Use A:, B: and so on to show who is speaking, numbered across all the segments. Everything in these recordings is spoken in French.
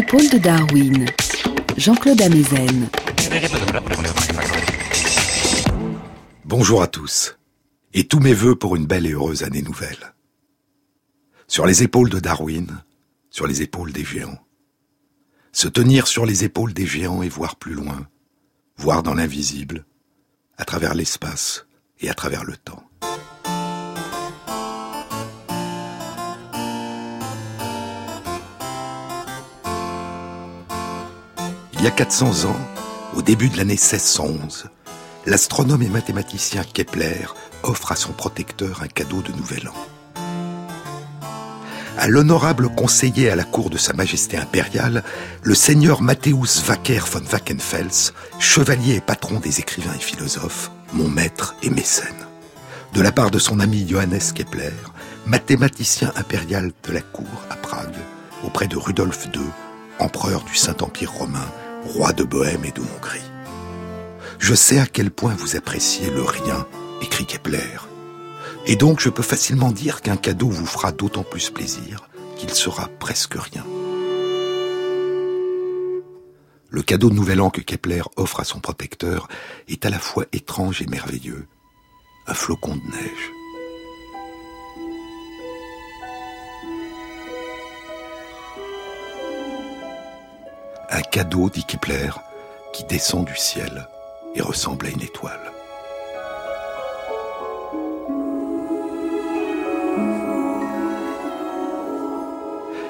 A: Les épaules de Darwin. Jean-Claude Amezen.
B: Bonjour à tous, et tous mes voeux pour une belle et heureuse année nouvelle. Sur les épaules de Darwin, sur les épaules des géants. Se tenir sur les épaules des géants et voir plus loin, voir dans l'invisible, à travers l'espace et à travers le temps. Il y a 400 ans, au début de l'année 1611, l'astronome et mathématicien Kepler offre à son protecteur un cadeau de nouvel an. À l'honorable conseiller à la cour de Sa Majesté impériale, le seigneur Matthäus Wacker von Wackenfels, chevalier et patron des écrivains et philosophes, mon maître et mécène. De la part de son ami Johannes Kepler, mathématicien impérial de la cour à Prague, auprès de Rudolf II, empereur du Saint-Empire romain, roi de Bohême et de Hongrie. Je sais à quel point vous appréciez le rien, écrit Kepler. Et donc je peux facilement dire qu'un cadeau vous fera d'autant plus plaisir qu'il sera presque rien. Le cadeau de Nouvel An que Kepler offre à son protecteur est à la fois étrange et merveilleux. Un flocon de neige. Un cadeau, dit Kepler, qui descend du ciel et ressemble à une étoile.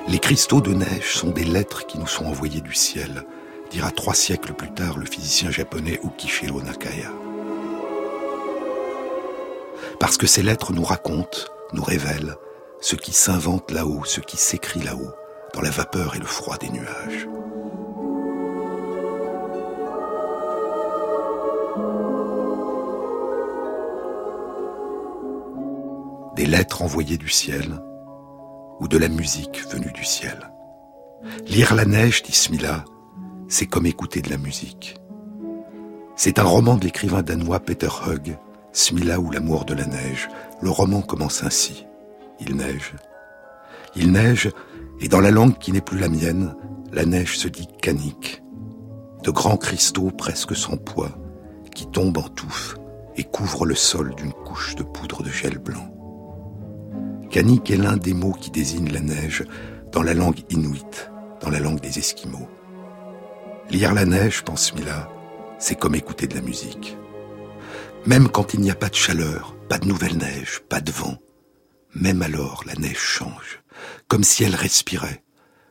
B: Les cristaux de neige sont des lettres qui nous sont envoyées du ciel, dira trois siècles plus tard le physicien japonais Ukishiro Nakaya. Parce que ces lettres nous racontent, nous révèlent ce qui s'invente là-haut, ce qui s'écrit là-haut, dans la vapeur et le froid des nuages. Des lettres envoyées du ciel ou de la musique venue du ciel. Lire la neige, dit Smila, c'est comme écouter de la musique. C'est un roman de l'écrivain danois Peter Hugg, Smila ou l'amour de la neige. Le roman commence ainsi. Il neige. Il neige, et dans la langue qui n'est plus la mienne, la neige se dit canique. De grands cristaux presque sans poids, qui tombent en touffes et couvrent le sol d'une couche de poudre de gel blanc. Kanik est l'un des mots qui désignent la neige dans la langue inuite, dans la langue des Esquimaux. Lire la neige, pense Mila, c'est comme écouter de la musique. Même quand il n'y a pas de chaleur, pas de nouvelle neige, pas de vent, même alors la neige change, comme si elle respirait,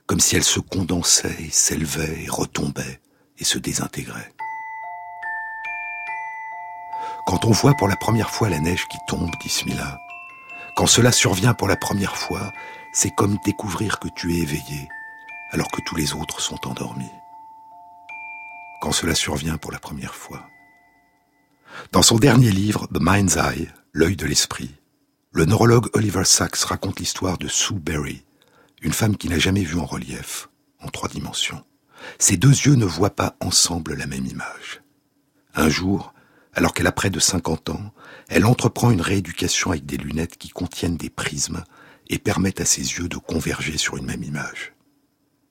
B: comme si elle se condensait s'élevait et retombait et se désintégrait. Quand on voit pour la première fois la neige qui tombe, dit Smila, quand cela survient pour la première fois, c'est comme découvrir que tu es éveillé alors que tous les autres sont endormis. Quand cela survient pour la première fois. Dans son dernier livre, The Mind's Eye, L'œil de l'esprit, le neurologue Oliver Sacks raconte l'histoire de Sue Berry, une femme qui n'a jamais vu en relief, en trois dimensions. Ses deux yeux ne voient pas ensemble la même image. Un jour, alors qu'elle a près de 50 ans, elle entreprend une rééducation avec des lunettes qui contiennent des prismes et permettent à ses yeux de converger sur une même image.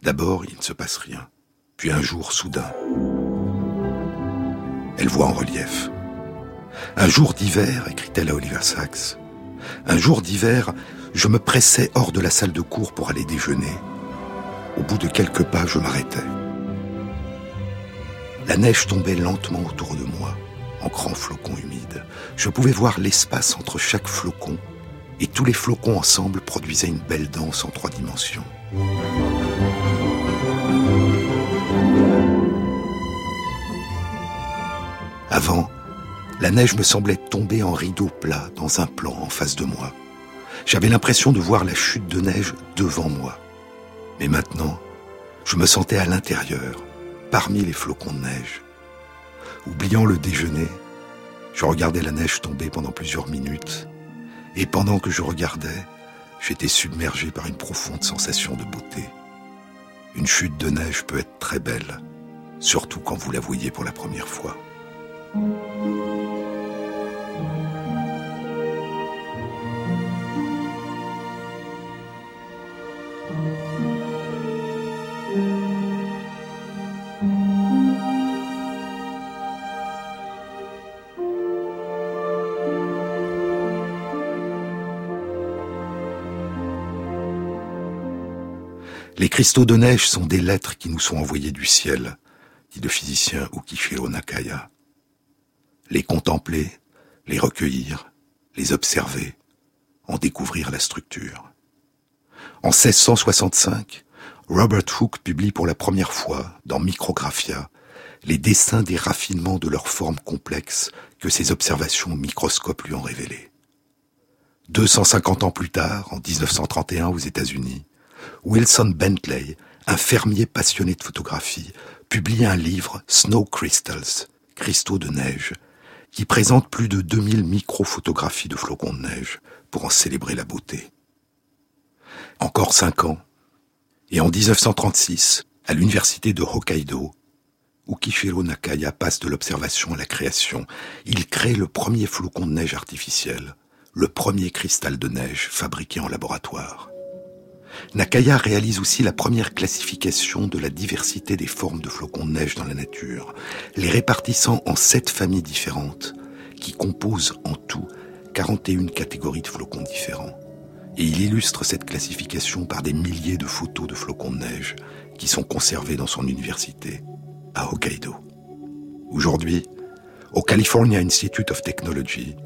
B: D'abord, il ne se passe rien. Puis un jour, soudain, elle voit en relief. Un jour d'hiver, écrit-elle à Oliver Sacks, un jour d'hiver, je me pressais hors de la salle de cours pour aller déjeuner. Au bout de quelques pas, je m'arrêtais. La neige tombait lentement autour de moi en grands flocons humides. Je pouvais voir l'espace entre chaque flocon, et tous les flocons ensemble produisaient une belle danse en trois dimensions. Avant, la neige me semblait tomber en rideau plat dans un plan en face de moi. J'avais l'impression de voir la chute de neige devant moi. Mais maintenant, je me sentais à l'intérieur, parmi les flocons de neige. Oubliant le déjeuner, je regardais la neige tomber pendant plusieurs minutes. Et pendant que je regardais, j'étais submergé par une profonde sensation de beauté. Une chute de neige peut être très belle, surtout quand vous la voyez pour la première fois. Cristaux de neige sont des lettres qui nous sont envoyées du ciel, dit le physicien Ukishiro Nakaya. Les contempler, les recueillir, les observer, en découvrir la structure. En 1665, Robert Hooke publie pour la première fois, dans Micrographia, les dessins des raffinements de leurs formes complexes que ses observations au microscope lui ont révélés. 250 ans plus tard, en 1931 aux États-Unis, Wilson Bentley, un fermier passionné de photographie, publie un livre, Snow Crystals, cristaux de neige, qui présente plus de 2000 micro-photographies de flocons de neige pour en célébrer la beauté. Encore cinq ans, et en 1936, à l'université de Hokkaido, Ukishiro Nakaya passe de l'observation à la création. Il crée le premier flocon de neige artificiel, le premier cristal de neige fabriqué en laboratoire. Nakaya réalise aussi la première classification de la diversité des formes de flocons de neige dans la nature, les répartissant en sept familles différentes, qui composent en tout 41 catégories de flocons différents. Et il illustre cette classification par des milliers de photos de flocons de neige qui sont conservées dans son université, à Hokkaido. Aujourd'hui, au California Institute of Technology,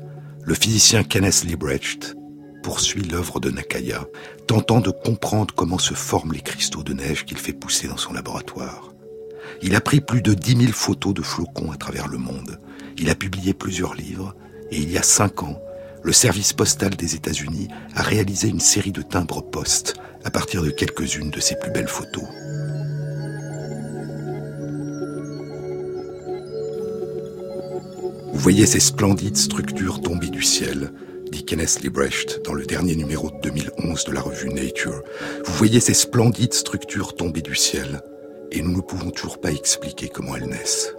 B: le physicien Kenneth Liebrecht poursuit l'œuvre de Nakaya, tentant de comprendre comment se forment les cristaux de neige qu'il fait pousser dans son laboratoire. Il a pris plus de 10 000 photos de flocons à travers le monde. Il a publié plusieurs livres et il y a cinq ans, le service postal des États-Unis a réalisé une série de timbres postes à partir de quelques-unes de ses plus belles photos. Vous voyez ces splendides structures tombées du ciel, dit Kenneth Liebrecht dans le dernier numéro de 2011 de la revue Nature. Vous voyez ces splendides structures tombées du ciel, et nous ne pouvons toujours pas expliquer comment elles naissent.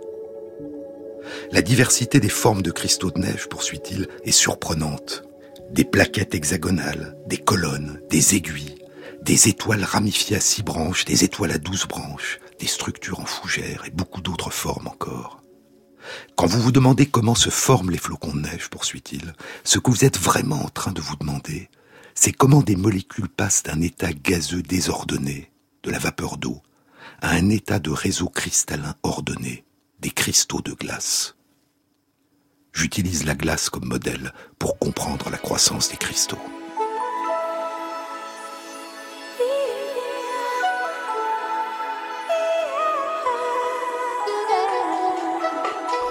B: La diversité des formes de cristaux de neige, poursuit-il, est surprenante. Des plaquettes hexagonales, des colonnes, des aiguilles, des étoiles ramifiées à six branches, des étoiles à douze branches, des structures en fougères et beaucoup d'autres formes encore. Quand vous vous demandez comment se forment les flocons de neige, poursuit-il, ce que vous êtes vraiment en train de vous demander, c'est comment des molécules passent d'un état gazeux désordonné, de la vapeur d'eau, à un état de réseau cristallin ordonné, des cristaux de glace. J'utilise la glace comme modèle pour comprendre la croissance des cristaux.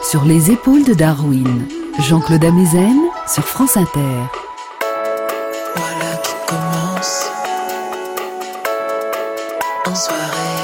A: Sur les épaules de Darwin, Jean-Claude Amezen sur France Inter.
C: Voilà qui commence. En soirée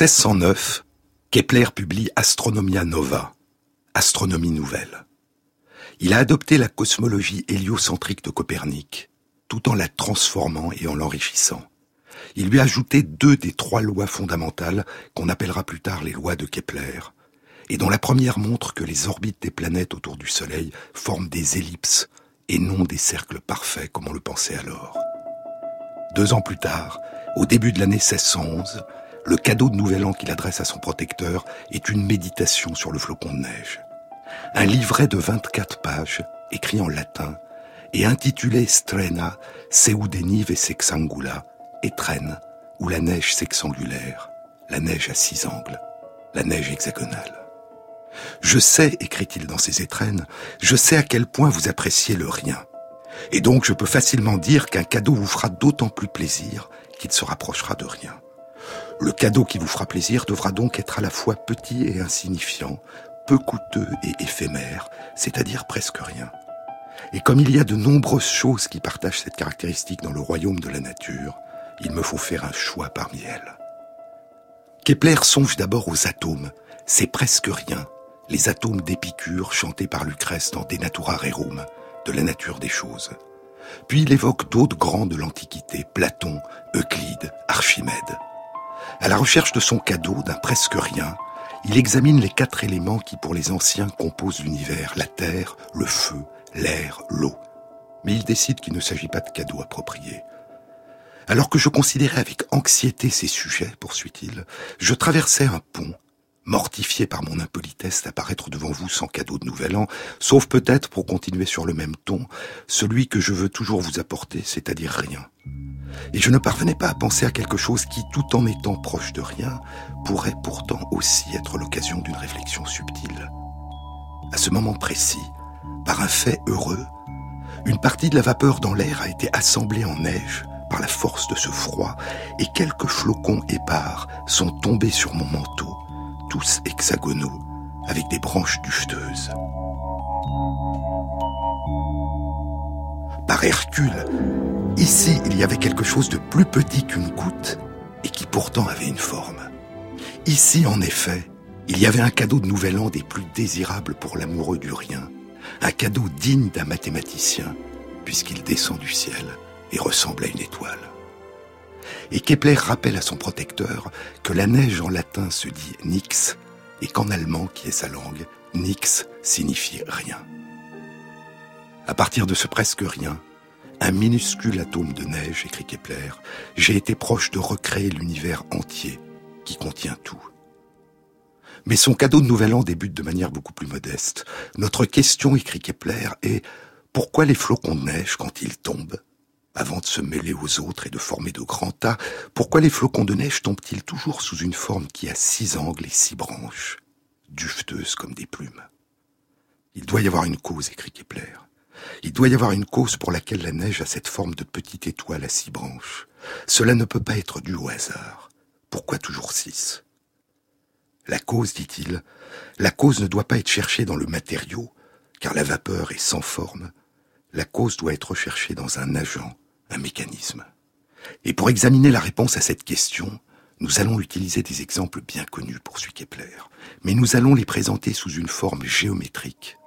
B: 1609, Kepler publie Astronomia Nova, Astronomie nouvelle. Il a adopté la cosmologie héliocentrique de Copernic, tout en la transformant et en l'enrichissant. Il lui a ajouté deux des trois lois fondamentales qu'on appellera plus tard les lois de Kepler, et dont la première montre que les orbites des planètes autour du Soleil forment des ellipses et non des cercles parfaits comme on le pensait alors. Deux ans plus tard, au début de l'année 1611, le cadeau de Nouvel An qu'il adresse à son protecteur est une méditation sur le flocon de neige. Un livret de 24 pages, écrit en latin, et intitulé Strena, Seudenive et Sexangula, étrenne, ou la neige sexangulaire, la neige à six angles, la neige hexagonale. Je sais, écrit-il dans ses étrennes, je sais à quel point vous appréciez le rien. Et donc je peux facilement dire qu'un cadeau vous fera d'autant plus plaisir qu'il se rapprochera de rien. Le cadeau qui vous fera plaisir devra donc être à la fois petit et insignifiant, peu coûteux et éphémère, c'est-à-dire presque rien. Et comme il y a de nombreuses choses qui partagent cette caractéristique dans le royaume de la nature, il me faut faire un choix parmi elles. Kepler songe d'abord aux atomes, c'est presque rien, les atomes d'Épicure chantés par Lucrèce dans De Natura Rerum, de la nature des choses. Puis il évoque d'autres grands de l'Antiquité, Platon, Euclide, Archimède. À la recherche de son cadeau, d'un presque rien, il examine les quatre éléments qui pour les anciens composent l'univers, la terre, le feu, l'air, l'eau. Mais il décide qu'il ne s'agit pas de cadeaux appropriés. Alors que je considérais avec anxiété ces sujets, poursuit-il, je traversais un pont, mortifié par mon impolitesse d'apparaître devant vous sans cadeau de nouvel an, sauf peut-être, pour continuer sur le même ton, celui que je veux toujours vous apporter, c'est-à-dire rien. Et je ne parvenais pas à penser à quelque chose qui, tout en étant proche de rien, pourrait pourtant aussi être l'occasion d'une réflexion subtile. À ce moment précis, par un fait heureux, une partie de la vapeur dans l'air a été assemblée en neige par la force de ce froid, et quelques flocons épars sont tombés sur mon manteau, tous hexagonaux, avec des branches dufteuses. Par Hercule, ici il y avait quelque chose de plus petit qu'une goutte, et qui pourtant avait une forme. Ici, en effet, il y avait un cadeau de nouvel an des plus désirables pour l'amoureux du rien, un cadeau digne d'un mathématicien, puisqu'il descend du ciel et ressemble à une étoile. Et Kepler rappelle à son protecteur que la neige en latin se dit nix, et qu'en allemand, qui est sa langue, nix signifie rien. À partir de ce presque rien, un minuscule atome de neige, écrit Kepler, j'ai été proche de recréer l'univers entier qui contient tout. Mais son cadeau de nouvel an débute de manière beaucoup plus modeste. Notre question, écrit Kepler, est pourquoi les flocons de neige, quand ils tombent, avant de se mêler aux autres et de former de grands tas, pourquoi les flocons de neige tombent-ils toujours sous une forme qui a six angles et six branches, dufteuses comme des plumes? Il doit y avoir une cause, écrit Kepler. Il doit y avoir une cause pour laquelle la neige a cette forme de petite étoile à six branches. Cela ne peut pas être dû au hasard. Pourquoi toujours six? La cause, dit-il, la cause ne doit pas être cherchée dans le matériau, car la vapeur est sans forme. La cause doit être recherchée dans un agent, un mécanisme. Et pour examiner la réponse à cette question, nous allons utiliser des exemples bien connus, poursuit Kepler, mais nous allons les présenter sous une forme géométrique,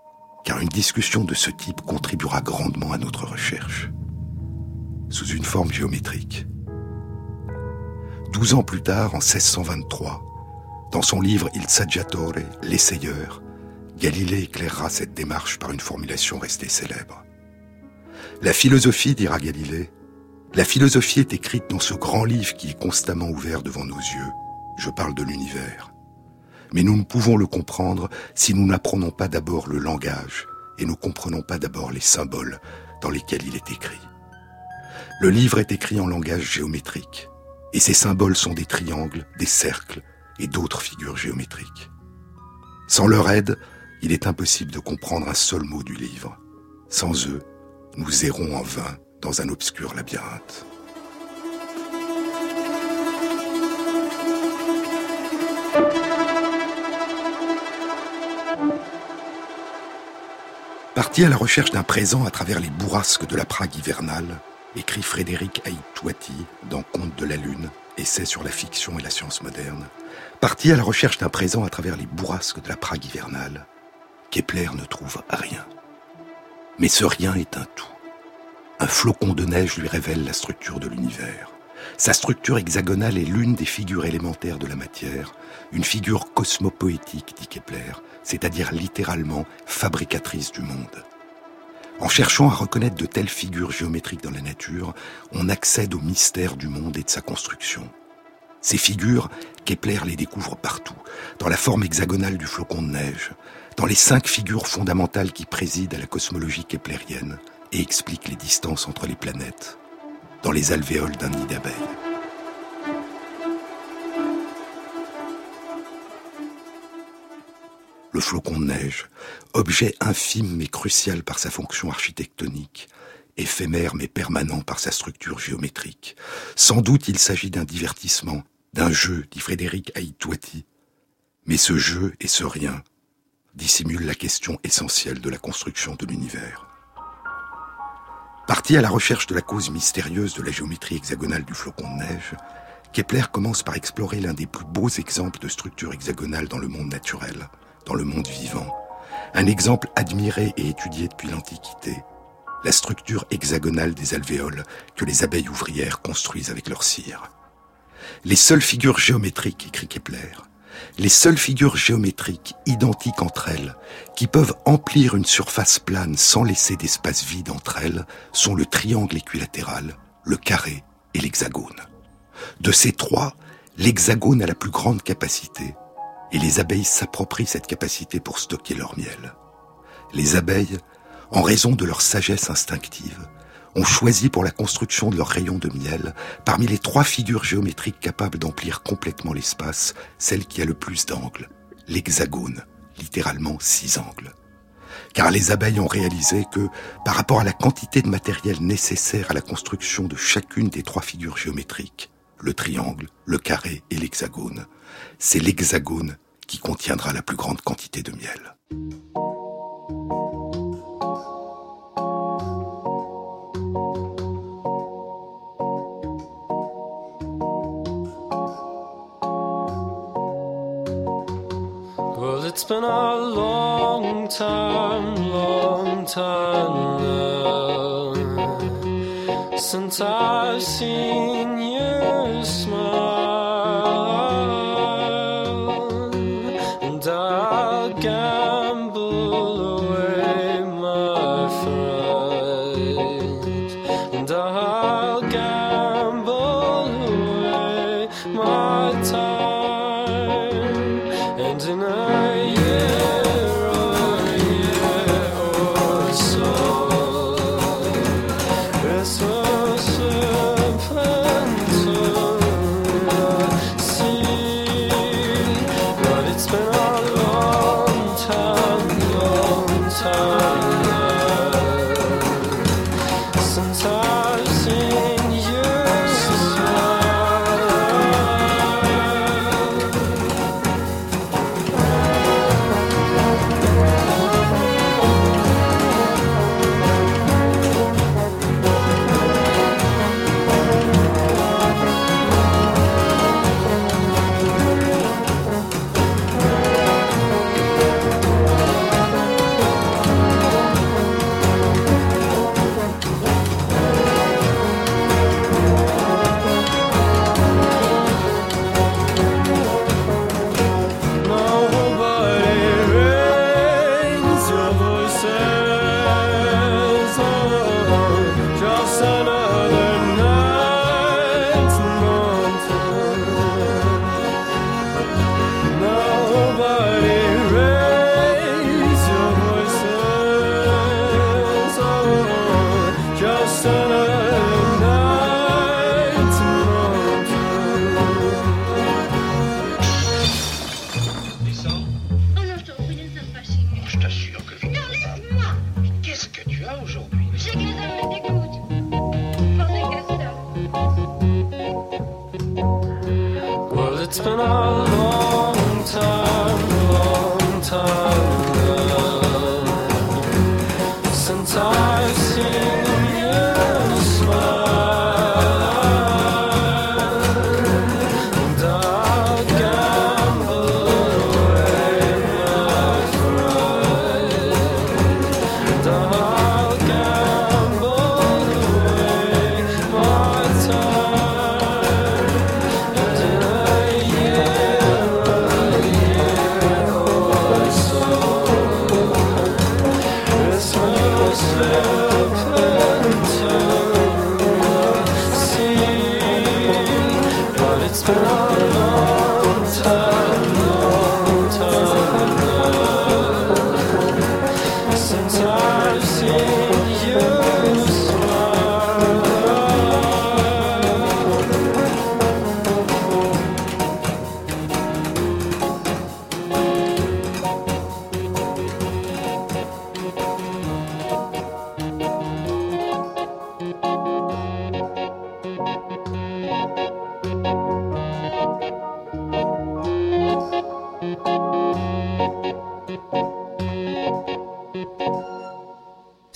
B: car une discussion de ce type contribuera grandement à notre recherche. Sous une forme géométrique. Douze ans plus tard, en 1623, dans son livre Il Saggiatore, l'essayeur, Galilée éclairera cette démarche par une formulation restée célèbre. La philosophie, dira Galilée, la philosophie est écrite dans ce grand livre qui est constamment ouvert devant nos yeux. Je parle de l'univers. Mais nous ne pouvons le comprendre si nous n'apprenons pas d'abord le langage et ne comprenons pas d'abord les symboles dans lesquels il est écrit. Le livre est écrit en langage géométrique, et ces symboles sont des triangles, des cercles et d'autres figures géométriques. Sans leur aide, il est impossible de comprendre un seul mot du livre. Sans eux, nous errons en vain dans un obscur labyrinthe. Parti à la recherche d'un présent à travers les bourrasques de la Prague hivernale, écrit Frédéric Aïtouati dans Conte de la Lune, essai sur la fiction et la science moderne, parti à la recherche d'un présent à travers les bourrasques de la Prague hivernale, Kepler ne trouve rien. Mais ce rien est un tout. Un flocon de neige lui révèle la structure de l'univers. Sa structure hexagonale est l'une des figures élémentaires de la matière, une figure cosmopoétique, dit Kepler, c'est-à-dire littéralement fabricatrice du monde. En cherchant à reconnaître de telles figures géométriques dans la nature, on accède au mystère du monde et de sa construction. Ces figures, Kepler les découvre partout, dans la forme hexagonale du flocon de neige, dans les cinq figures fondamentales qui président à la cosmologie keplérienne et expliquent les distances entre les planètes, dans les alvéoles d'un nid d'abeilles. Le flocon de neige, objet infime mais crucial par sa fonction architectonique, éphémère mais permanent par sa structure géométrique. Sans doute il s'agit d'un divertissement, d'un jeu, dit Frédéric Aïtouati. Mais ce jeu et ce rien dissimulent la question essentielle de la construction de l'univers. Parti à la recherche de la cause mystérieuse de la géométrie hexagonale du flocon de neige, Kepler commence par explorer l'un des plus beaux exemples de structure hexagonale dans le monde naturel, dans le monde vivant. Un exemple admiré et étudié depuis l'Antiquité, la structure hexagonale des alvéoles que les abeilles ouvrières construisent avec leur cire. Les seules figures géométriques, écrit Kepler, les seules figures géométriques identiques entre elles, qui peuvent emplir une surface plane sans laisser d'espace vide entre elles, sont le triangle équilatéral, le carré et l'hexagone. De ces trois, l'hexagone a la plus grande capacité, et les abeilles s'approprient cette capacité pour stocker leur miel. Les abeilles, en raison de leur sagesse instinctive, ont choisi pour la construction de leur rayon de miel, parmi les trois figures géométriques capables d'emplir complètement l'espace, celle qui a le plus d'angles, l'hexagone, littéralement six angles. Car les abeilles ont réalisé que, par rapport à la quantité de matériel nécessaire à la construction de chacune des trois figures géométriques, le triangle, le carré et l'hexagone, c'est l'hexagone qui contiendra la plus grande quantité de miel.
D: It's been a long time, long time now since I've seen you smile,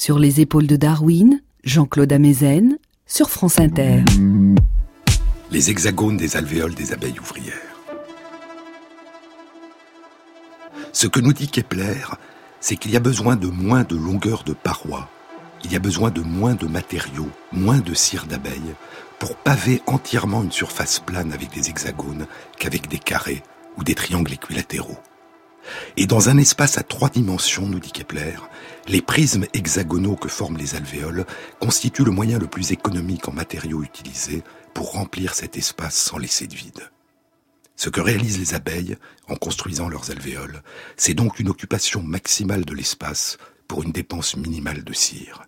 A: Sur les épaules de Darwin, Jean-Claude Amezen, sur France Inter.
B: Les hexagones des alvéoles des abeilles ouvrières. Ce que nous dit Kepler, c'est qu'il y a besoin de moins de longueur de paroi, il y a besoin de moins de matériaux, moins de cire d'abeille, pour paver entièrement une surface plane avec des hexagones qu'avec des carrés ou des triangles équilatéraux. Et dans un espace à trois dimensions, nous dit Kepler, les prismes hexagonaux que forment les alvéoles constituent le moyen le plus économique en matériaux utilisés pour remplir cet espace sans laisser de vide. Ce que réalisent les abeilles en construisant leurs alvéoles, c'est donc une occupation maximale de l'espace pour une dépense minimale de cire.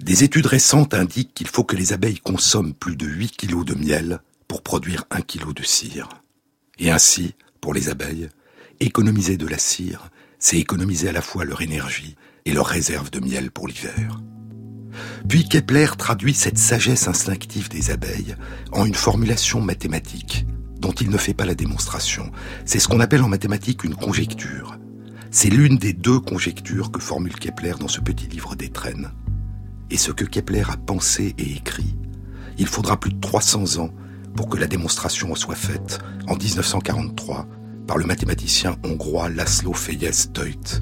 B: Des études récentes indiquent qu'il faut que les abeilles consomment plus de 8 kg de miel pour produire 1 kg de cire. Et ainsi, pour les abeilles, économiser de la cire, c'est économiser à la fois leur énergie et leur réserve de miel pour l'hiver. Puis Kepler traduit cette sagesse instinctive des abeilles en une formulation mathématique dont il ne fait pas la démonstration. C'est ce qu'on appelle en mathématiques une conjecture. C'est l'une des deux conjectures que formule Kepler dans ce petit livre d'étrennes. Et ce que Kepler a pensé et écrit, il faudra plus de 300 ans pour que la démonstration soit faite en 1943 par le mathématicien hongrois Laszlo Fejez Teut.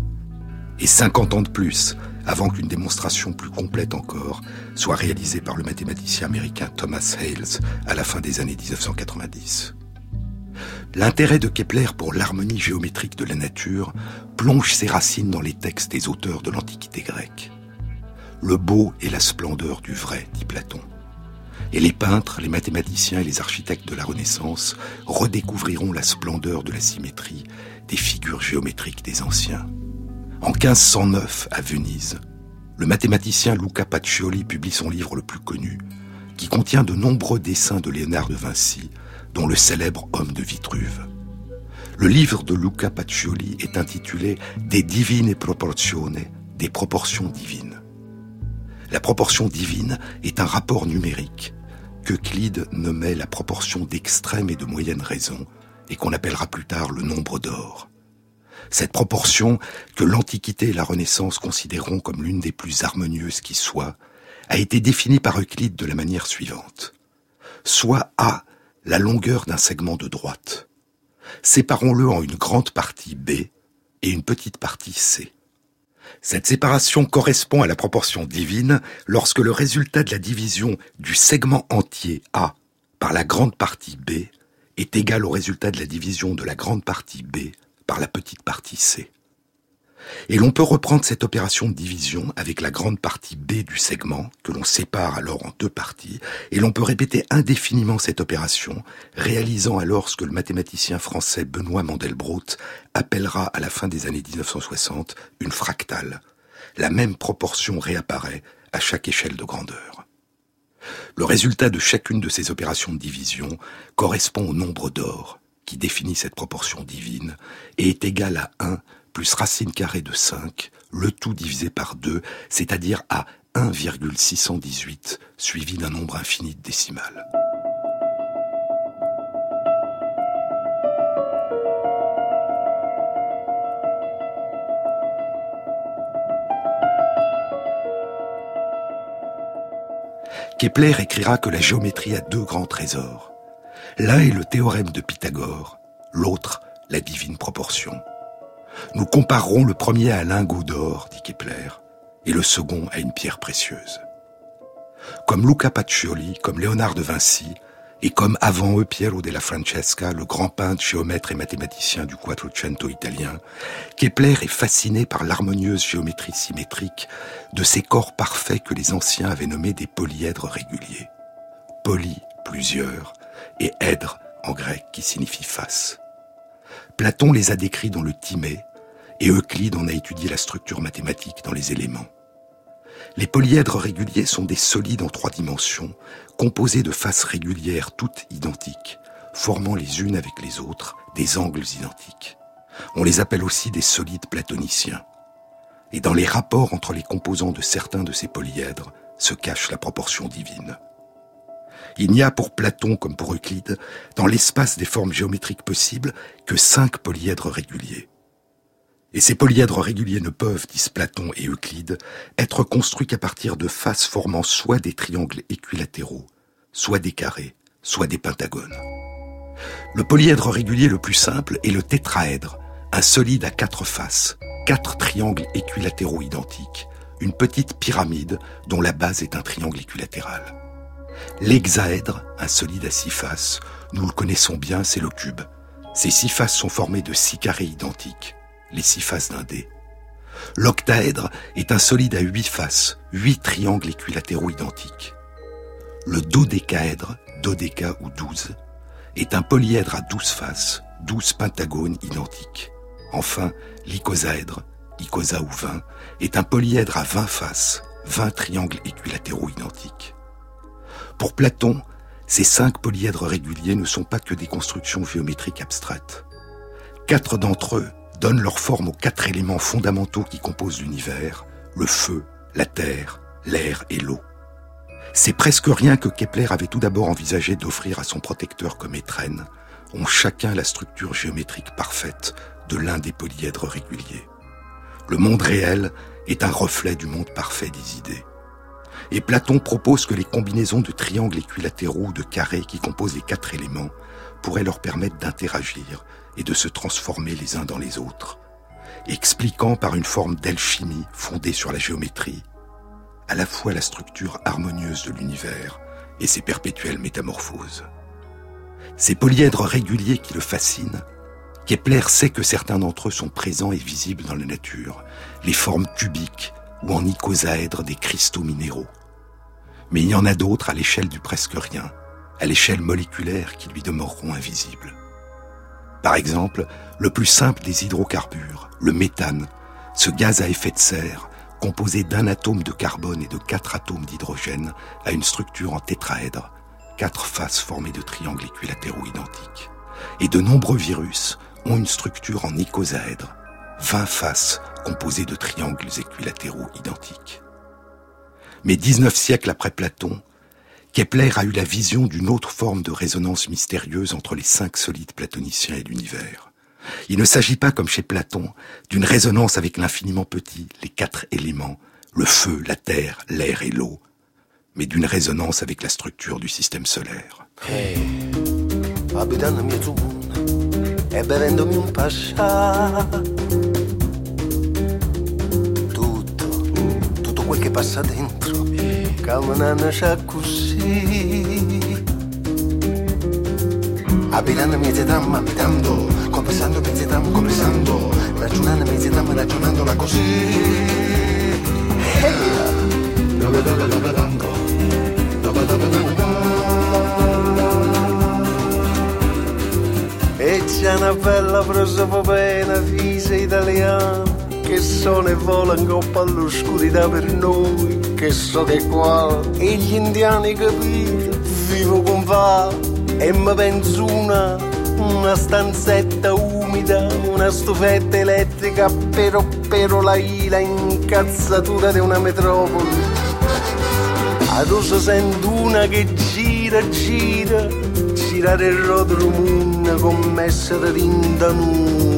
B: Et 50 ans de plus avant qu'une démonstration plus complète encore soit réalisée par le mathématicien américain Thomas Hales à la fin des années 1990. L'intérêt de Kepler pour l'harmonie géométrique de la nature plonge ses racines dans les textes des auteurs de l'Antiquité grecque. Le beau est la splendeur du vrai, dit Platon. Et les peintres, les mathématiciens et les architectes de la Renaissance redécouvriront la splendeur de la symétrie des figures géométriques des anciens. En 1509, à Venise, le mathématicien Luca Pacioli publie son livre le plus connu, qui contient de nombreux dessins de Léonard de Vinci, dont le célèbre Homme de Vitruve. Le livre de Luca Pacioli est intitulé De divine proportione, des proportions divines. La proportion divine est un rapport numérique qu'Euclide nommait la proportion d'extrême et de moyenne raison et qu'on appellera plus tard le nombre d'or. Cette proportion, que l'Antiquité et la Renaissance considéreront comme l'une des plus harmonieuses qui soit, a été définie par Euclide de la manière suivante. Soit A la longueur d'un segment de droite. Séparons-le en une grande partie B et une petite partie C. Cette séparation correspond à la proportion divine lorsque le résultat de la division du segment entier A par la grande partie B est égal au résultat de la division de la grande partie B par la petite partie C. Et l'on peut reprendre cette opération de division avec la grande partie B du segment, que l'on sépare alors en deux parties, et l'on peut répéter indéfiniment cette opération, réalisant alors ce que le mathématicien français Benoît Mandelbrot appellera à la fin des années 1960 une fractale. La même proportion réapparaît à chaque échelle de grandeur. Le résultat de chacune de ces opérations de division correspond au nombre d'or, qui définit cette proportion divine, et est égal à 1 plus racine carrée de 5, le tout divisé par 2, c'est-à-dire à 1,618, suivi d'un nombre infini de décimales. Kepler écrira que la géométrie a deux grands trésors. L'un est le théorème de Pythagore, l'autre la divine proportion. Nous comparerons le premier à un lingot d'or, dit Kepler, et le second à une pierre précieuse. Comme Luca Pacioli, comme Léonard de Vinci, et comme avant eux Piero della Francesca, le grand peintre, géomètre et mathématicien du Quattrocento italien, Kepler est fasciné par l'harmonieuse géométrie symétrique de ces corps parfaits que les anciens avaient nommés des polyèdres réguliers. Poly, plusieurs, et èdre en grec qui signifie face. Platon les a décrits dans le Timée, et Euclide en a étudié la structure mathématique dans les éléments. Les polyèdres réguliers sont des solides en trois dimensions, composés de faces régulières toutes identiques, formant les unes avec les autres des angles identiques. On les appelle aussi des solides platoniciens. Et dans les rapports entre les composants de certains de ces polyèdres se cache la proportion divine. Il n'y a pour Platon comme pour Euclide, dans l'espace des formes géométriques possibles, que cinq polyèdres réguliers. Et ces polyèdres réguliers ne peuvent, disent Platon et Euclide, être construits qu'à partir de faces formant soit des triangles équilatéraux, soit des carrés, soit des pentagones. Le polyèdre régulier le plus simple est le tétraèdre, un solide à quatre faces, quatre triangles équilatéraux identiques, une petite pyramide dont la base est un triangle équilatéral. L'hexaèdre, un solide à six faces, nous le connaissons bien, c'est le cube. Ces six faces sont formées de six carrés identiques, les six faces d'un dé. L'octaèdre est un solide à huit faces, huit triangles équilatéraux identiques. Le dodécaèdre, dodéca ou douze, est un polyèdre à douze faces, douze pentagones identiques. Enfin, l'icosaèdre, icosa ou 20, est un polyèdre à 20 faces, 20 triangles équilatéraux identiques. Pour Platon, ces cinq polyèdres réguliers ne sont pas que des constructions géométriques abstraites. Quatre d'entre eux donnent leur forme aux quatre éléments fondamentaux qui composent l'univers, le feu, la terre, l'air et l'eau. C'est presque rien que Kepler avait tout d'abord envisagé d'offrir à son protecteur comme étrenne, ont chacun la structure géométrique parfaite de l'un des polyèdres réguliers. Le monde réel est un reflet du monde parfait des idées. Et Platon propose que les combinaisons de triangles équilatéraux ou de carrés qui composent les quatre éléments pourraient leur permettre d'interagir et de se transformer les uns dans les autres, expliquant par une forme d'alchimie fondée sur la géométrie à la fois la structure harmonieuse de l'univers et ses perpétuelles métamorphoses. Ces polyèdres réguliers qui le fascinent, Kepler sait que certains d'entre eux sont présents et visibles dans la nature, les formes cubiques ou en icosaèdre des cristaux minéraux. Mais il y en a d'autres à l'échelle du presque rien, à l'échelle moléculaire qui lui demeureront invisibles. Par exemple, le plus simple des hydrocarbures, le méthane, ce gaz à effet de serre, composé d'un atome de carbone et de quatre atomes d'hydrogène, a une structure en tétraèdre, quatre faces formées de triangles équilatéraux identiques. Et de nombreux virus ont une structure en icosaèdre, 20 faces composées de triangles équilatéraux identiques. Mais 19 siècles après Platon, Kepler a eu la vision d'une autre forme de résonance mystérieuse entre les cinq solides platoniciens et l'univers. Il ne s'agit pas, comme chez Platon, d'une résonance avec l'infiniment petit, les quatre éléments, le feu, la terre, l'air et l'eau, mais d'une résonance avec la structure du système solaire.
E: Che passa dentro, camminando c'è così. Abitando mezza damma, abitando, confessando mezza damma, confessando, ragionando mezza damma, ragionandola così. E c'è una bella prosopopea fisa italiana che sono e vola in coppa all'oscurità per noi, che so che qua e gli indiani capito, vivo con va e mi penso una, una stanzetta umida, una stufetta elettrica, però però la ila incazzatura di una metropoli. Adesso sento una che gira, gira, girare il rotolo moon come essere rindanù.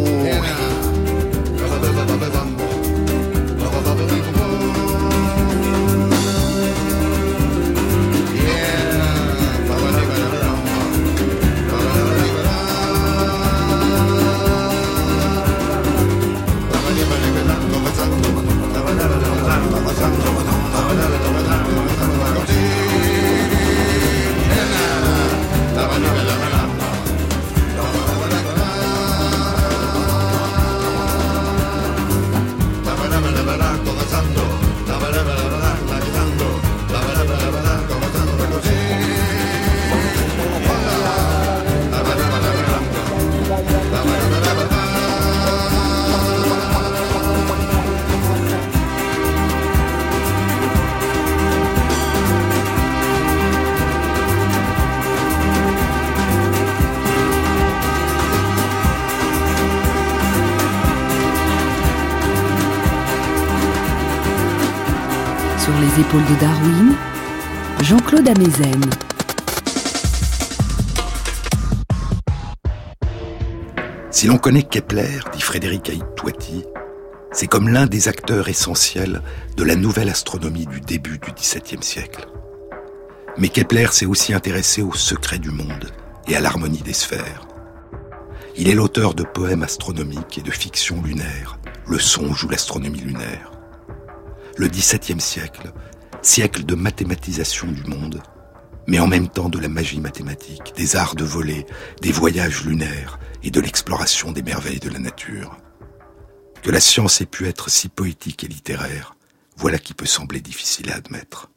A: De Darwin, Jean-Claude Amezen.
B: Si l'on connaît Kepler, dit Frédéric Haït Toiti, C'est comme l'un des acteurs essentiels de la nouvelle astronomie du début du XVIIe siècle. Mais Kepler s'est aussi intéressé aux secrets du monde et à l'harmonie des sphères. Il est l'auteur de poèmes astronomiques et de fictions lunaires, le songe ou l'astronomie lunaire. Le XVIIe siècle, siècle de mathématisation du monde, mais en même temps de la magie mathématique, des arts de voler, des voyages lunaires et de l'exploration des merveilles de la nature. Que la science ait pu être si poétique et littéraire, voilà qui peut sembler difficile à admettre.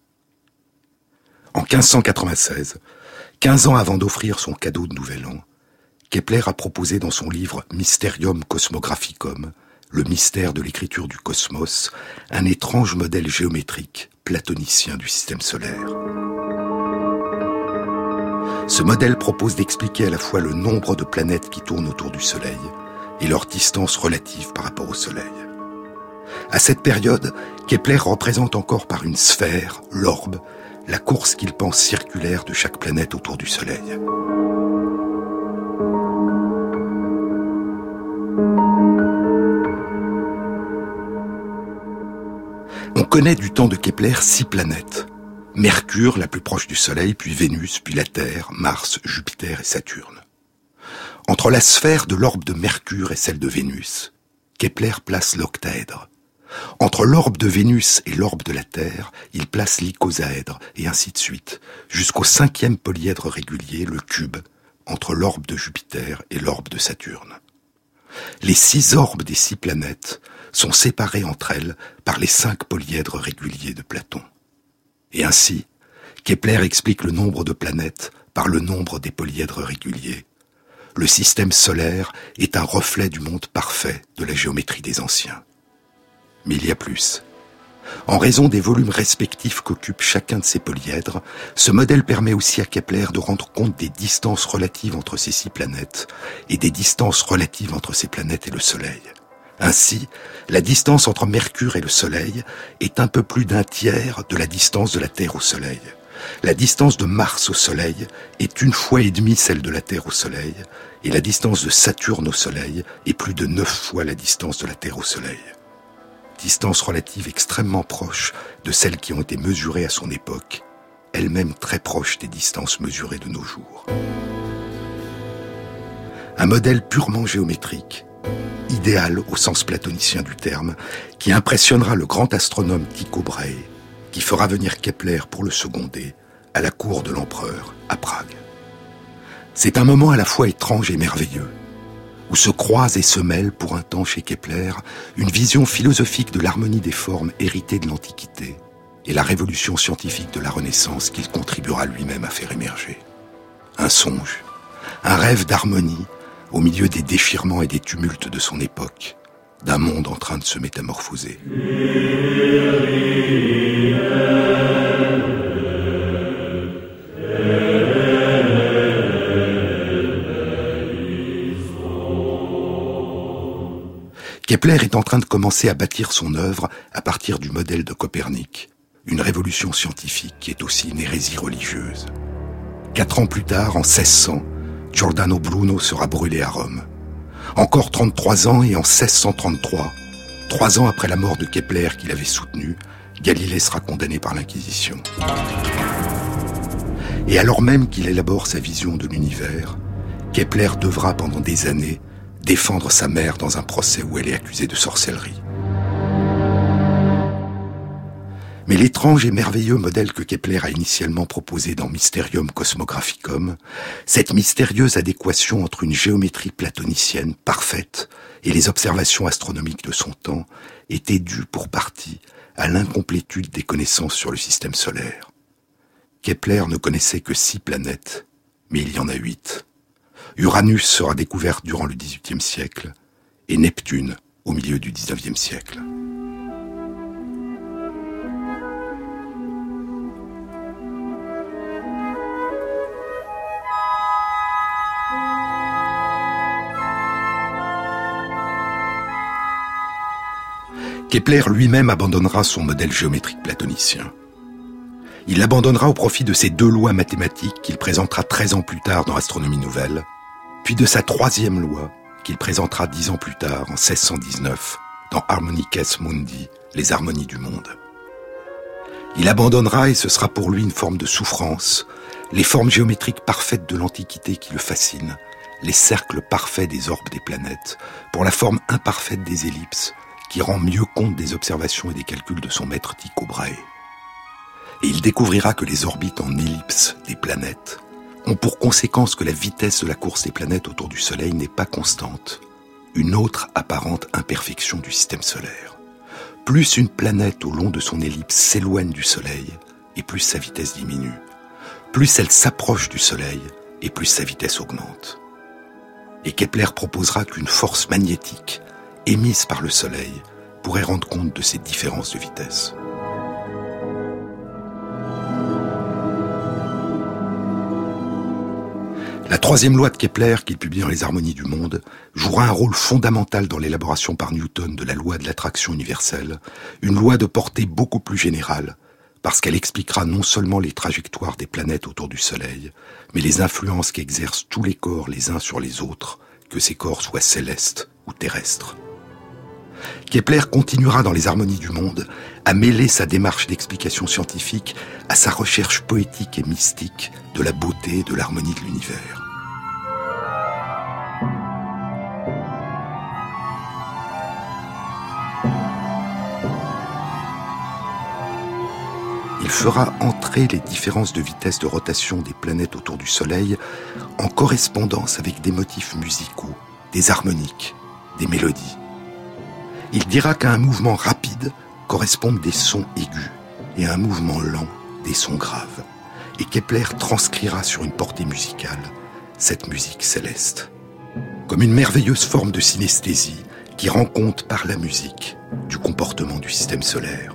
B: En 1596, 15 ans avant d'offrir son cadeau de Nouvel An, Kepler a proposé dans son livre Mysterium Cosmographicum, le mystère de l'écriture du cosmos, un étrange modèle géométrique platonicien du système solaire. Ce modèle propose d'expliquer à la fois le nombre de planètes qui tournent autour du Soleil et leur distance relative par rapport au Soleil. À cette période, Kepler représente encore par une sphère, l'orbe, la course qu'il pense circulaire de chaque planète autour du Soleil. On connaît du temps de Kepler six planètes. Mercure, la plus proche du Soleil, puis Vénus, puis la Terre, Mars, Jupiter et Saturne. Entre la sphère de l'orbe de Mercure et celle de Vénus, Kepler place l'octaèdre. Entre l'orbe de Vénus et l'orbe de la Terre, il place l'icosaèdre, et ainsi de suite, jusqu'au cinquième polyèdre régulier, le cube, entre l'orbe de Jupiter et l'orbe de Saturne. Les six orbes des six planètes sont séparés entre elles par les cinq polyèdres réguliers de Platon. Et ainsi, Kepler explique le nombre de planètes par le nombre des polyèdres réguliers. Le système solaire est un reflet du monde parfait de la géométrie des anciens. Mais il y a plus. En raison des volumes respectifs qu'occupe chacun de ces polyèdres, ce modèle permet aussi à Kepler de rendre compte des distances relatives entre ces six planètes et des distances relatives entre ces planètes et le Soleil. Ainsi, la distance entre Mercure et le Soleil est un peu plus d'un tiers de la distance de la Terre au Soleil. La distance de Mars au Soleil est une fois et demie celle de la Terre au Soleil, et la distance de Saturne au Soleil est plus de neuf fois la distance de la Terre au Soleil. Distance relative extrêmement proche de celles qui ont été mesurées à son époque, elle-même très proche des distances mesurées de nos jours. Un modèle purement géométrique, idéal au sens platonicien du terme, qui impressionnera le grand astronome Tycho Brahe, qui fera venir Kepler pour le seconder à la cour de l'empereur à Prague. C'est un moment à la fois étrange et merveilleux, où se croisent et se mêlent pour un temps chez Kepler une vision philosophique de l'harmonie des formes héritée de l'Antiquité et la révolution scientifique de la Renaissance qu'il contribuera lui-même à faire émerger. Un songe, un rêve d'harmonie au milieu des déchirements et des tumultes de son époque, d'un monde en train de se métamorphoser. Kepler est en train de commencer à bâtir son œuvre à partir du modèle de Copernic, une révolution scientifique qui est aussi une hérésie religieuse. Quatre ans plus tard, en 1600, Giordano Bruno sera brûlé à Rome. Encore 33 ans et en 1633, trois ans après la mort de Kepler qu'il avait soutenu, Galilée sera condamné par l'Inquisition. Et alors même qu'il élabore sa vision de l'univers, Kepler devra pendant des années défendre sa mère dans un procès où elle est accusée de sorcellerie. Mais l'étrange et merveilleux modèle que Kepler a initialement proposé dans Mysterium Cosmographicum, cette mystérieuse adéquation entre une géométrie platonicienne parfaite et les observations astronomiques de son temps, était due pour partie à l'incomplétude des connaissances sur le système solaire. Kepler ne connaissait que six planètes, mais il y en a huit. Uranus sera découverte durant le XVIIIe siècle et Neptune au milieu du XIXe siècle. Kepler lui-même abandonnera son modèle géométrique platonicien. Il l'abandonnera au profit de ses deux lois mathématiques qu'il présentera 13 ans plus tard dans Astronomie Nouvelle, puis de sa troisième loi qu'il présentera dix ans plus tard, en 1619, dans Harmonices Mundi, les harmonies du monde. Il abandonnera, et ce sera pour lui une forme de souffrance, les formes géométriques parfaites de l'Antiquité qui le fascinent, les cercles parfaits des orbes des planètes, pour la forme imparfaite des ellipses, qui rend mieux compte des observations et des calculs de son maître Tycho Brahe. Et il découvrira que les orbites en ellipse des planètes ont pour conséquence que la vitesse de la course des planètes autour du Soleil n'est pas constante, une autre apparente imperfection du système solaire. Plus une planète au long de son ellipse s'éloigne du Soleil, et plus sa vitesse diminue. Plus elle s'approche du Soleil, et plus sa vitesse augmente. Et Kepler proposera qu'une force magnétique émise par le Soleil pourrait rendre compte de ces différences de vitesse. La troisième loi de Kepler, qu'il publie dans les Harmonies du monde, jouera un rôle fondamental dans l'élaboration par Newton de la loi de l'attraction universelle, une loi de portée beaucoup plus générale, parce qu'elle expliquera non seulement les trajectoires des planètes autour du Soleil, mais les influences qu'exercent tous les corps les uns sur les autres, que ces corps soient célestes ou terrestres. Kepler continuera dans les harmonies du monde à mêler sa démarche d'explication scientifique à sa recherche poétique et mystique de la beauté et de l'harmonie de l'univers. Il fera entrer les différences de vitesse de rotation des planètes autour du Soleil en correspondance avec des motifs musicaux, des harmoniques, des mélodies. Il dira qu'à un mouvement rapide correspondent des sons aigus et à un mouvement lent des sons graves. Et Kepler transcrira sur une portée musicale cette musique céleste. Comme une merveilleuse forme de synesthésie qui rend compte par la musique du comportement du système solaire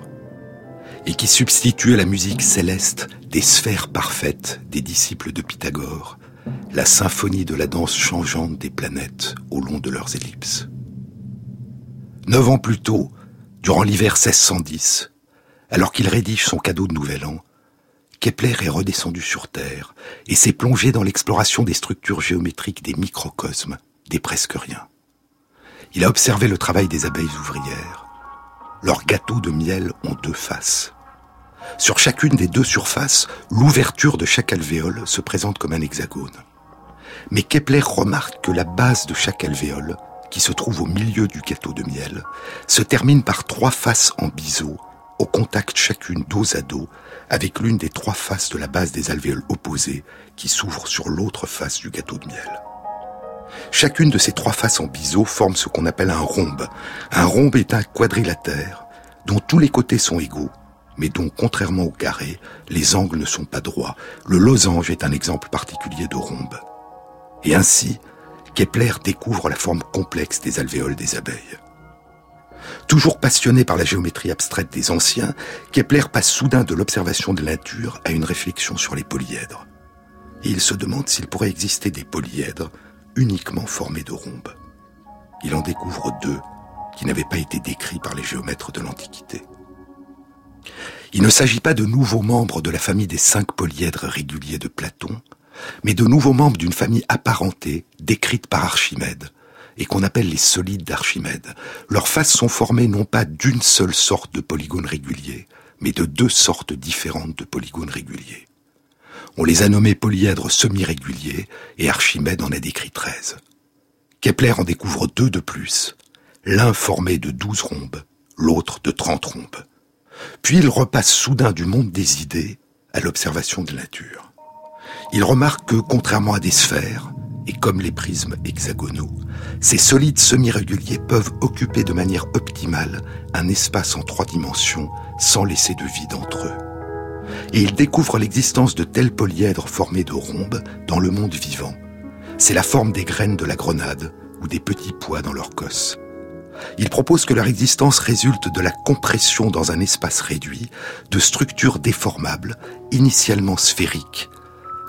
B: et qui substitue à la musique céleste des sphères parfaites des disciples de Pythagore, la symphonie de la danse changeante des planètes au long de leurs ellipses. Neuf ans plus tôt, durant l'hiver 1610, alors qu'il rédige son cadeau de Nouvel An, Kepler est redescendu sur Terre et s'est plongé dans l'exploration des structures géométriques des microcosmes, des presque rien. Il a observé le travail des abeilles ouvrières. Leurs gâteaux de miel ont deux faces. Sur chacune des deux surfaces, l'ouverture de chaque alvéole se présente comme un hexagone. Mais Kepler remarque que la base de chaque alvéole, qui se trouve au milieu du gâteau de miel, se termine par trois faces en biseau, au contact chacune dos à dos, avec l'une des trois faces de la base des alvéoles opposées qui s'ouvrent sur l'autre face du gâteau de miel. Chacune de ces trois faces en biseau forme ce qu'on appelle un rhombe. Un rhombe est un quadrilatère dont tous les côtés sont égaux, mais dont, contrairement au carré, les angles ne sont pas droits. Le losange est un exemple particulier de rhombe. Et ainsi, Kepler découvre la forme complexe des alvéoles des abeilles. Toujours passionné par la géométrie abstraite des anciens, Kepler passe soudain de l'observation de la nature à une réflexion sur les polyèdres. Il se demande s'il pourrait exister des polyèdres uniquement formés de rhombes. Il en découvre deux qui n'avaient pas été décrits par les géomètres de l'Antiquité. Il ne s'agit pas de nouveaux membres de la famille des cinq polyèdres réguliers de Platon, mais de nouveaux membres d'une famille apparentée, décrite par Archimède, et qu'on appelle les solides d'Archimède. Leurs faces sont formées non pas d'une seule sorte de polygone régulier, mais de deux sortes différentes de polygones réguliers. On les a nommés polyèdres semi-réguliers, et Archimède en a décrit treize. Kepler en découvre deux de plus, l'un formé de douze rhombes, l'autre de trente rhombes. Puis il repasse soudain du monde des idées à l'observation de la nature. Il remarque que, contrairement à des sphères, et comme les prismes hexagonaux, ces solides semi-réguliers peuvent occuper de manière optimale un espace en trois dimensions sans laisser de vide entre eux. Et il découvre l'existence de tels polyèdres formés de rhombes dans le monde vivant. C'est la forme des graines de la grenade ou des petits pois dans leur cosse. Il propose que leur existence résulte de la compression dans un espace réduit de structures déformables, initialement sphériques,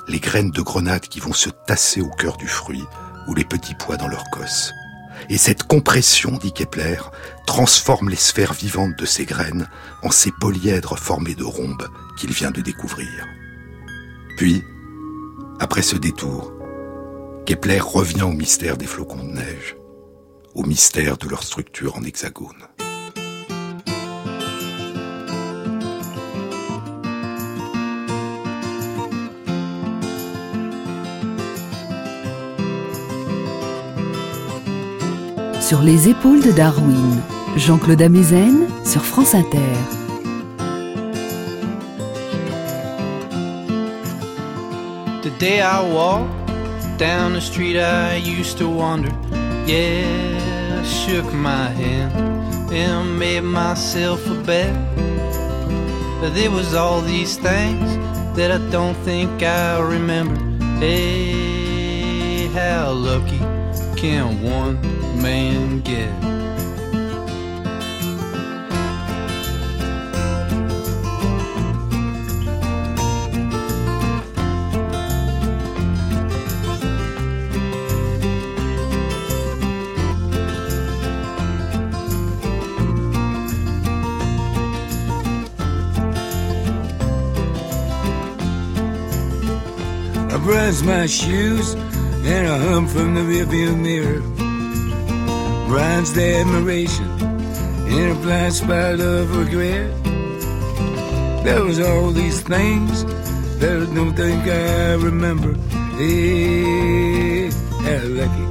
B: les graines de grenade qui vont se tasser au cœur du fruit ou les petits pois dans leur cosse. Et cette compression, dit Kepler, transforme les sphères vivantes de ces graines en ces polyèdres formés de rhombes qu'il vient de découvrir. Puis, après ce détour, Kepler revient au mystère des flocons de neige. au mystère de leur structure en hexagone.
A: Sur les épaules de Darwin, Jean-Claude Amezen sur France Inter.
F: The day I walked down the street I used to wander, yeah, I shook my hand and made myself a bet. But there was all these things that I don't think I remember. Hey, how lucky can one man get?
G: I brush my shoes and I hum from the rearview mirror. Bronze the admiration in a blind spot of regret. There was all these things that I don't think I remember. Hey, how lucky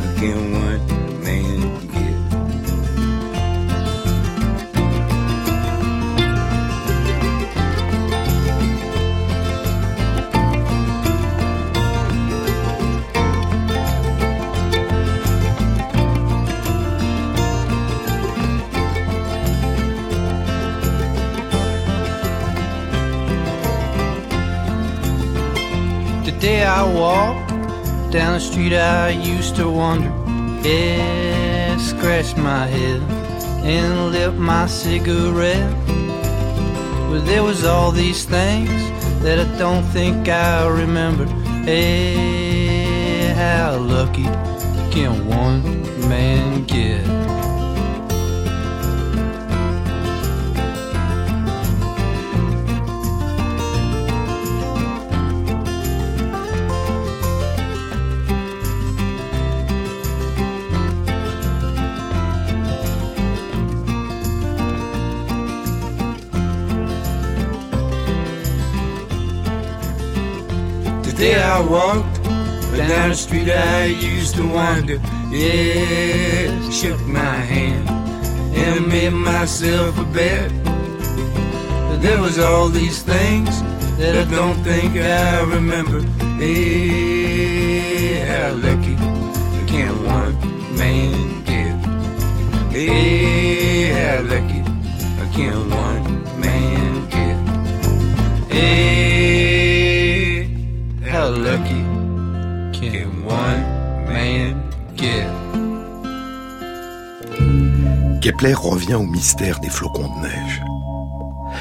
G: I can one man
F: down the street I used to wander, yeah, scratch my head and lit my cigarette. But there was all these things that I don't think I remember. Hey, how lucky can one man get?
G: Day I walked down the street I used to wander, yeah, shook my hand and made myself a. But there was all these things that I don't think I remember. Hey, how lucky can one man get? Hey, how lucky I can one
B: Kepler revient au mystère des flocons de neige.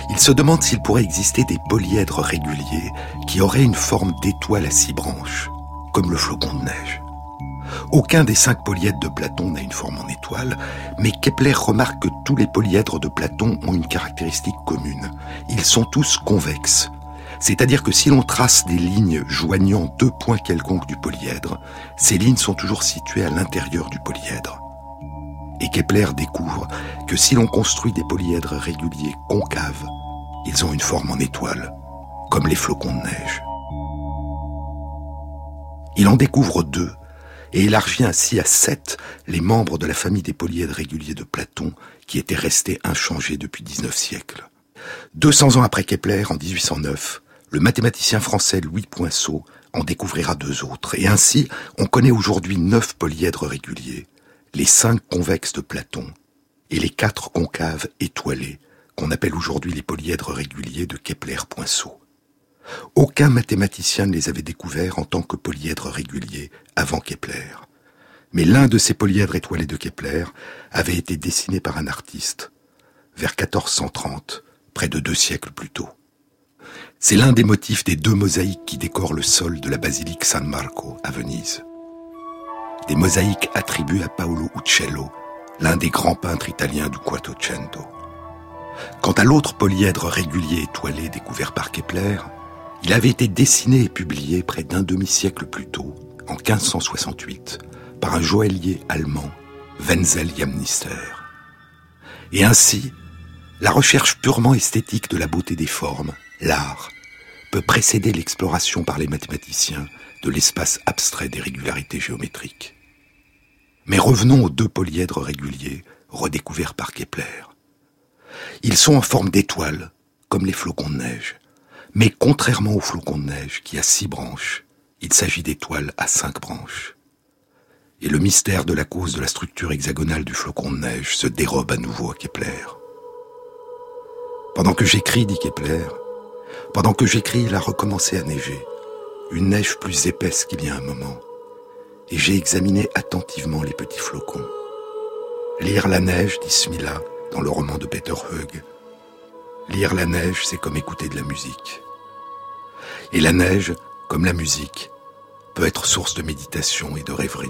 B: Il se demande s'il pourrait exister des polyèdres réguliers qui auraient une forme d'étoile à six branches, comme le flocon de neige. Aucun des cinq polyèdres de Platon n'a une forme en étoile, mais Kepler remarque que tous les polyèdres de Platon ont une caractéristique commune. Ils sont tous convexes. C'est-à-dire que si l'on trace des lignes joignant deux points quelconques du polyèdre, ces lignes sont toujours situées à l'intérieur du polyèdre. Et Kepler découvre que si l'on construit des polyèdres réguliers concaves, ils ont une forme en étoile, comme les flocons de neige. Il en découvre deux et élargit ainsi à sept les membres de la famille des polyèdres réguliers de Platon qui étaient restés inchangés depuis 19 siècles. 200 ans après Kepler, en 1809, le mathématicien français Louis Poinsot en découvrira deux autres. Et ainsi, on connaît aujourd'hui neuf polyèdres réguliers, les cinq convexes de Platon et les quatre concaves étoilés qu'on appelle aujourd'hui les polyèdres réguliers de Kepler-Poinsot. Aucun mathématicien ne les avait découverts en tant que polyèdres réguliers avant Kepler. Mais l'un de ces polyèdres étoilés de Kepler avait été dessiné par un artiste vers 1430, près de deux siècles plus tôt. C'est l'un des motifs des deux mosaïques qui décorent le sol de la basilique San Marco à Venise. Des mosaïques attribuées à Paolo Uccello, l'un des grands peintres italiens du Quattrocento. Quant à l'autre polyèdre régulier étoilé découvert par Kepler, il avait été dessiné et publié près d'un demi-siècle plus tôt, en 1568, par un joaillier allemand, Wenzel Jamnister. Et ainsi, la recherche purement esthétique de la beauté des formes, l'art, peut précéder l'exploration par les mathématiciens de l'espace abstrait des régularités géométriques. Mais revenons aux deux polyèdres réguliers redécouverts par Kepler. Ils sont en forme d'étoiles, comme les flocons de neige. Mais contrairement aux flocons de neige qui a six branches, il s'agit d'étoiles à cinq branches. Et le mystère de la cause de la structure hexagonale du flocon de neige se dérobe à nouveau à Kepler. Pendant que j'écris, dit Kepler, pendant que j'écris, il a recommencé à neiger, une neige plus épaisse qu'il y a un moment, et j'ai examiné attentivement les petits flocons. Lire la neige, dit Smila, dans le roman de Peter Hugh. Lire la neige, c'est comme écouter de la musique. Et la neige, comme la musique, peut être source de méditation et de rêverie.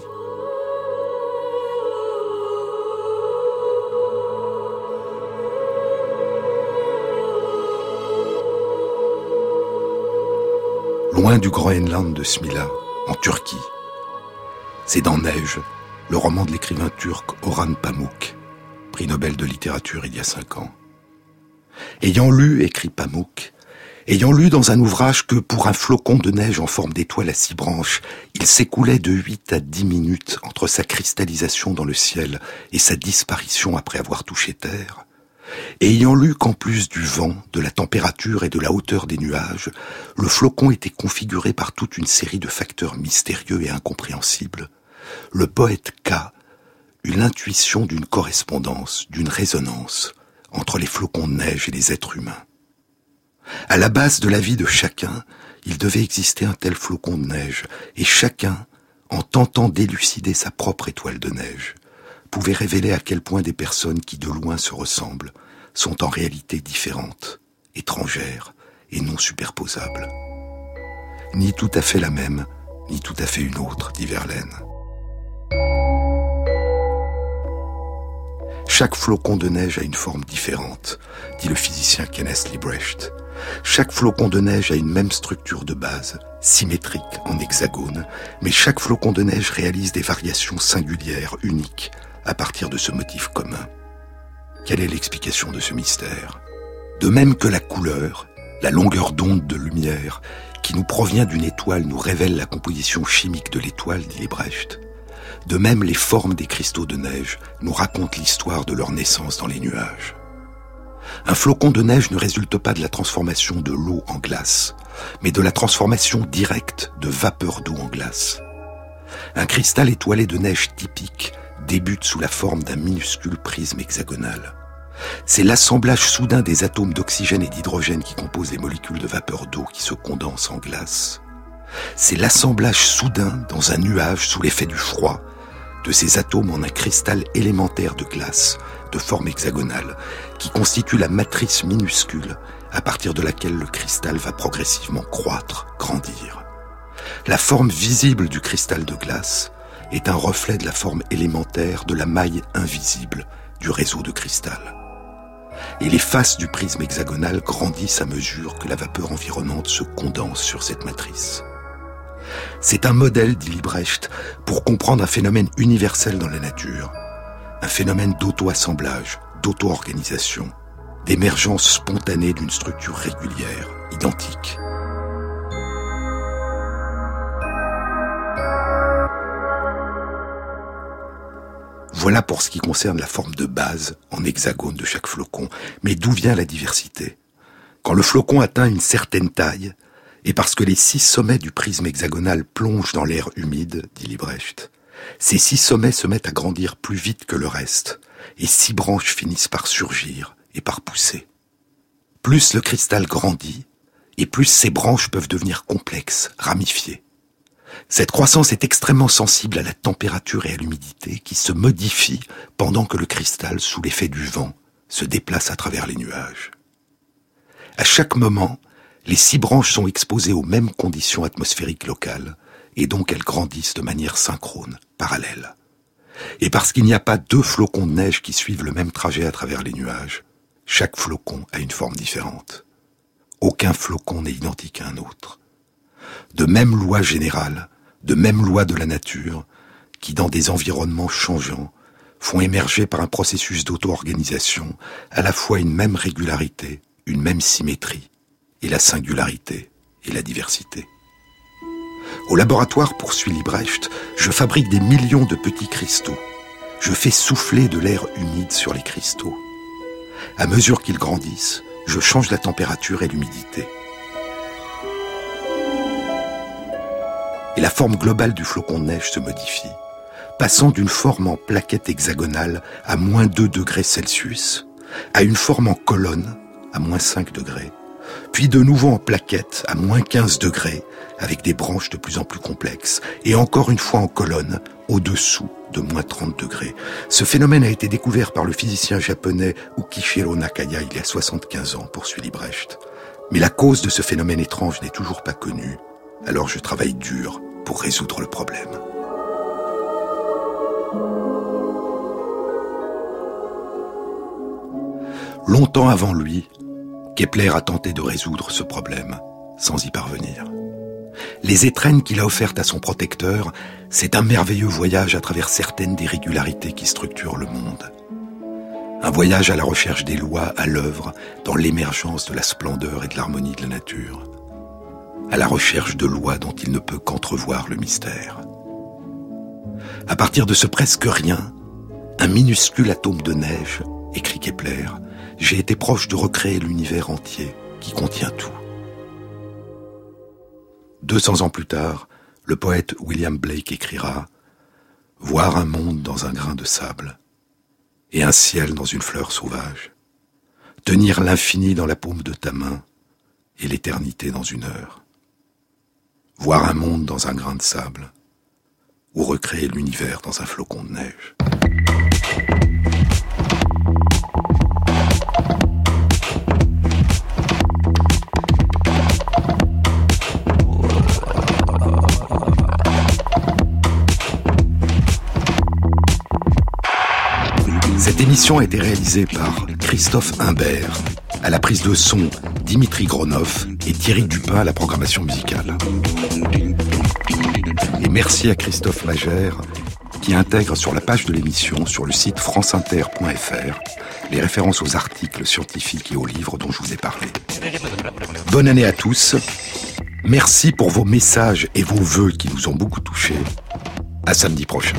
B: Loin du Groenland de Smila, en Turquie, c'est dans Neige, le roman de l'écrivain turc Orhan Pamuk, prix Nobel de littérature il y a cinq ans. Ayant lu, écrit Pamuk, ayant lu dans un ouvrage que pour un flocon de neige en forme d'étoile à six branches, il s'écoulait de huit à dix minutes entre sa cristallisation dans le ciel et sa disparition après avoir touché terre, ayant lu qu'en plus du vent, de la température et de la hauteur des nuages, le flocon était configuré par toute une série de facteurs mystérieux et incompréhensibles, le poète K eut l'intuition d'une correspondance, d'une résonance entre les flocons de neige et les êtres humains. À la base de la vie de chacun, il devait exister un tel flocon de neige, et chacun, en tentant d'élucider sa propre étoile de neige, pouvait révéler à quel point des personnes qui de loin se ressemblent sont en réalité différentes, étrangères et non superposables. Ni tout à fait la même, ni tout à fait une autre, dit Verlaine. Chaque flocon de neige a une forme différente, dit le physicien Kenneth Liebrecht. Chaque flocon de neige a une même structure de base, symétrique en hexagone, mais chaque flocon de neige réalise des variations singulières, uniques, à partir de ce motif commun. Quelle est l'explication de ce mystère? De même que la couleur, la longueur d'onde de lumière, qui nous provient d'une étoile nous révèle la composition chimique de l'étoile, dit Liebrecht, de même, les formes des cristaux de neige nous racontent l'histoire de leur naissance dans les nuages. Un flocon de neige ne résulte pas de la transformation de l'eau en glace, mais de la transformation directe de vapeur d'eau en glace. Un cristal étoilé de neige typique débute sous la forme d'un minuscule prisme hexagonal. C'est l'assemblage soudain des atomes d'oxygène et d'hydrogène qui composent les molécules de vapeur d'eau qui se condensent en glace. C'est l'assemblage soudain dans un nuage sous l'effet du froid de ces atomes en un cristal élémentaire de glace de forme hexagonale qui constitue la matrice minuscule à partir de laquelle le cristal va progressivement croître, grandir. La forme visible du cristal de glace est un reflet de la forme élémentaire de la maille invisible du réseau de cristal. Et les faces du prisme hexagonal grandissent à mesure que la vapeur environnante se condense sur cette matrice. C'est un modèle, dit Liebrecht, pour comprendre un phénomène universel dans la nature, un phénomène d'auto-assemblage, d'auto-organisation, d'émergence spontanée d'une structure régulière, identique. Voilà pour ce qui concerne la forme de base en hexagone de chaque flocon. Mais d'où vient la diversité? Quand le flocon atteint une certaine taille, et parce que les six sommets du prisme hexagonal plongent dans l'air humide, dit Liebrecht, ces six sommets se mettent à grandir plus vite que le reste, et six branches finissent par surgir et par pousser. Plus le cristal grandit, et plus ses branches peuvent devenir complexes, ramifiées. Cette croissance est extrêmement sensible à la température et à l'humidité qui se modifient pendant que le cristal, sous l'effet du vent, se déplace à travers les nuages. À chaque moment, les six branches sont exposées aux mêmes conditions atmosphériques locales, et donc elles grandissent de manière synchrone, parallèle. Et parce qu'il n'y a pas deux flocons de neige qui suivent le même trajet à travers les nuages, chaque flocon a une forme différente. Aucun flocon n'est identique à un autre. De même loi générale, de même loi de la nature, qui dans des environnements changeants font émerger par un processus d'auto-organisation à la fois une même régularité, une même symétrie, et la singularité et la diversité. Au laboratoire, poursuit Librecht, je fabrique des millions de petits cristaux. Je fais souffler de l'air humide sur les cristaux. À mesure qu'ils grandissent, je change la température et l'humidité. Et la forme globale du flocon de neige se modifie, passant d'une forme en plaquette hexagonale à moins 2 degrés Celsius, à une forme en colonne à moins 5 degrés, puis de nouveau en plaquette à moins 15 degrés, avec des branches de plus en plus complexes, et encore une fois en colonne, au-dessous de moins 30 degrés. Ce phénomène a été découvert par le physicien japonais Ukishiro Nakaya il y a 75 ans, poursuit Librecht. Mais la cause de ce phénomène étrange n'est toujours pas connue, alors je travaille dur pour résoudre le problème. Longtemps avant lui, Kepler a tenté de résoudre ce problème, sans y parvenir. Les étrennes qu'il a offertes à son protecteur, c'est un merveilleux voyage à travers certaines des régularités qui structurent le monde. Un voyage à la recherche des lois à l'œuvre dans l'émergence de la splendeur et de l'harmonie de la nature. À la recherche de lois dont il ne peut qu'entrevoir le mystère. À partir de ce presque rien, un minuscule atome de neige, écrit Kepler, j'ai été proche de recréer l'univers entier qui contient tout. 200 ans plus tard, le poète William Blake écrira Voir un monde dans un grain de sable et un ciel dans une fleur sauvage, tenir l'infini dans la paume de ta main et l'éternité dans une heure. Voir un monde dans un grain de sable ou recréer l'univers dans un flocon de neige. Cette émission a été réalisée par Christophe Imbert, à la prise de son Dimitri Gronov et Thierry Dupin à la programmation musicale. Et merci à Christophe Magère qui intègre sur la page de l'émission sur le site franceinter.fr les références aux articles scientifiques et aux livres dont je vous ai parlé. Bonne année à tous. Merci pour vos messages et vos vœux qui nous ont beaucoup touchés. À samedi prochain.